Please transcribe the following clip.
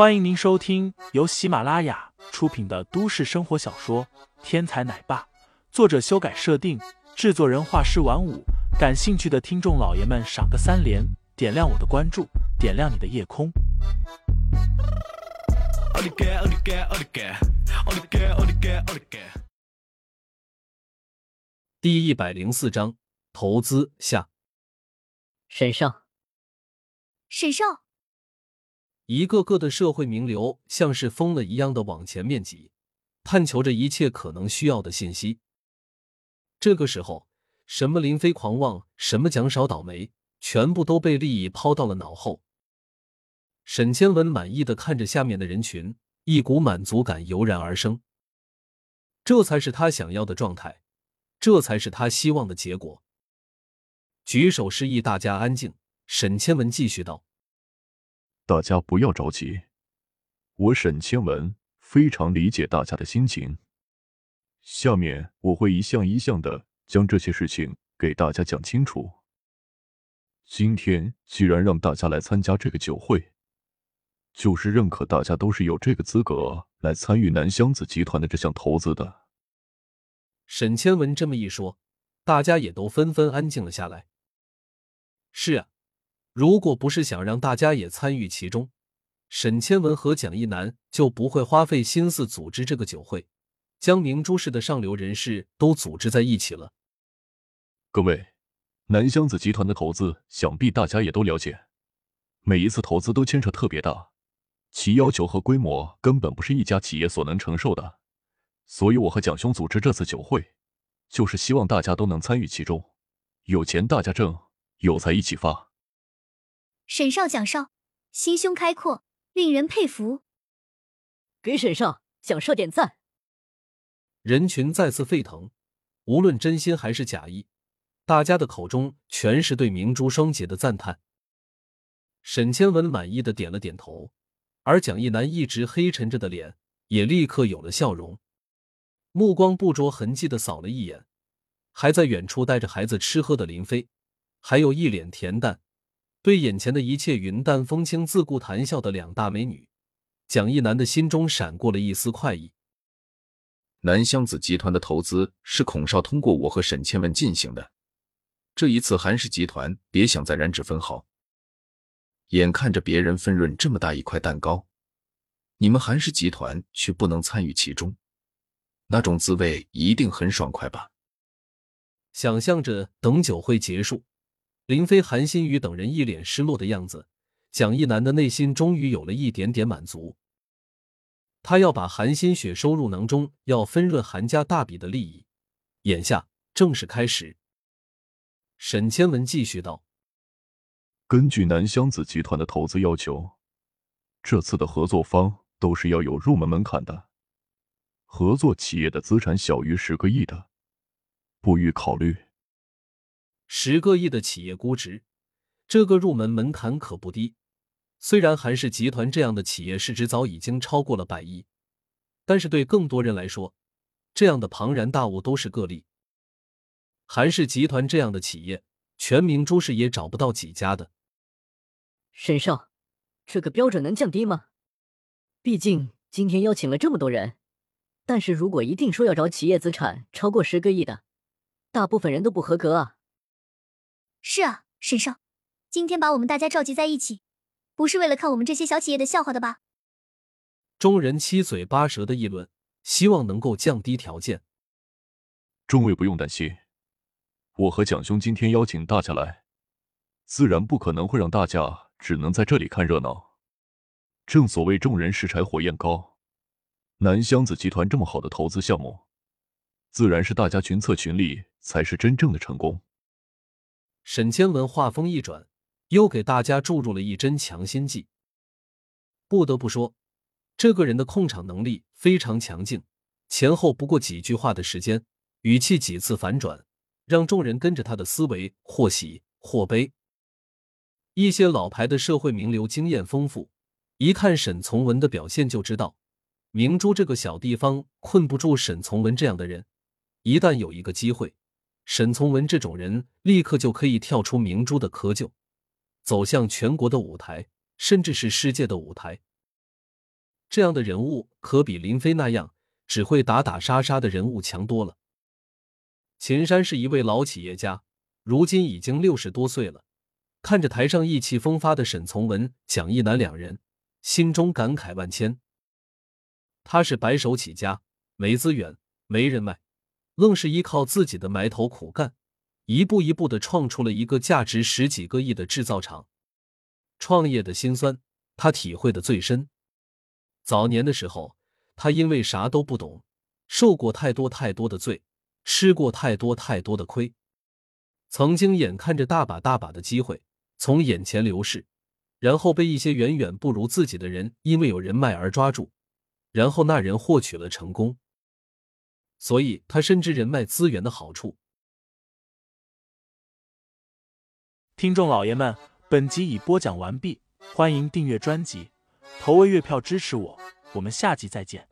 欢迎您收听由喜马拉雅出品的都市生活小说《天才奶爸》，作者修改设定，制作人画师晚舞。感兴趣的听众老爷们，赏个三连，点亮我的关注，点亮你的夜空。第一百零四章投资下。沈少，沈少，一个个的社会名流像是疯了一样的往前面挤，探求着一切可能需要的信息。这个时候，什么林飞狂妄，什么蒋少倒霉，全部都被利益抛到了脑后。沈千文满意的看着下面的人群，一股满足感油然而生。这才是他想要的状态。这才是他希望的结果。举手示意大家安静。沈千文继续道：“大家不要着急，我沈千文非常理解大家的心情。下面我会一项一项的将这些事情给大家讲清楚。今天既然让大家来参加这个酒会，就是认可大家都是有这个资格来参与南湘子集团的这项投资的。”沈千文这么一说，大家也都纷纷安静了下来。是啊，如果不是想让大家也参与其中，沈千文和蒋一南就不会花费心思组织这个酒会，将明珠市的上流人士都组织在一起了。各位，南湘子集团的投资，想必大家也都了解，每一次投资都牵扯特别大，其要求和规模根本不是一家企业所能承受的。所以，我和蒋兄组织这次酒会，就是希望大家都能参与其中。有钱大家挣，有财一起发。沈少、蒋少，心胸开阔，令人佩服。给沈少、蒋少点赞。人群再次沸腾，无论真心还是假意，大家的口中全是对明珠双杰的赞叹。沈千文满意的点了点头，而蒋一南一直黑沉着的脸也立刻有了笑容。目光不着痕迹的扫了一眼，还在远处带着孩子吃喝的林飞，还有一脸恬淡，对眼前的一切云淡风轻、自顾谈笑的两大美女，蒋一楠的心中闪过了一丝快意。南湘子集团的投资是孔少通过我和沈倩文进行的，这一次韩氏集团别想再染指分毫。眼看着别人分润这么大一块蛋糕，你们韩氏集团却不能参与其中。那种滋味一定很爽快吧？想象着等酒会结束，林飞、韩新宇等人一脸失落的样子，蒋一南的内心终于有了一点点满足。他要把韩新雪收入囊中，要分润韩家大笔的利益。眼下正式开始。沈千文继续道：“根据南湘子集团的投资要求，这次的合作方都是要有入门门槛的。”合作企业的资产小于十个亿的，不予考虑。十个亿的企业估值，这个入门门槛可不低。虽然韩氏集团这样的企业市值早已经超过了百亿，但是对更多人来说，这样的庞然大物都是个例。韩氏集团这样的企业，全明珠市也找不到几家的。沈少，这个标准能降低吗？毕竟今天邀请了这么多人。但是如果一定说要找企业资产超过十个亿的，大部分人都不合格啊。是啊，沈少，今天把我们大家召集在一起，不是为了看我们这些小企业的笑话的吧？众人七嘴八舌的议论，希望能够降低条件。众位不用担心，我和蒋兄今天邀请大家来，自然不可能会让大家只能在这里看热闹。正所谓众人拾柴火焰高。南湘子集团这么好的投资项目，自然是大家群策群力才是真正的成功。沈千文话锋一转，又给大家注入了一针强心剂。不得不说，这个人的控场能力非常强劲，前后不过几句话的时间，语气几次反转，让众人跟着他的思维或喜或悲。一些老牌的社会名流经验丰富，一看沈从文的表现就知道。明珠这个小地方困不住沈从文这样的人，一旦有一个机会，沈从文这种人立刻就可以跳出明珠的窠臼，走向全国的舞台，甚至是世界的舞台。这样的人物可比林飞那样只会打打杀杀的人物强多了。秦山是一位老企业家，如今已经六十多岁了。看着台上意气风发的沈从文、蒋一南两人，心中感慨万千。他是白手起家，没资源，没人脉，愣是依靠自己的埋头苦干，一步一步的创出了一个价值十几个亿的制造厂。创业的辛酸，他体会的最深。早年的时候，他因为啥都不懂，受过太多太多的罪，吃过太多太多的亏，曾经眼看着大把大把的机会。从眼前流逝，然后被一些远远不如自己的人因为有人脉而抓住，然后那人获取了成功，所以他深知人脉资源的好处。听众老爷们，本集已播讲完毕，欢迎订阅专辑，投喂月票支持我，我们下集再见。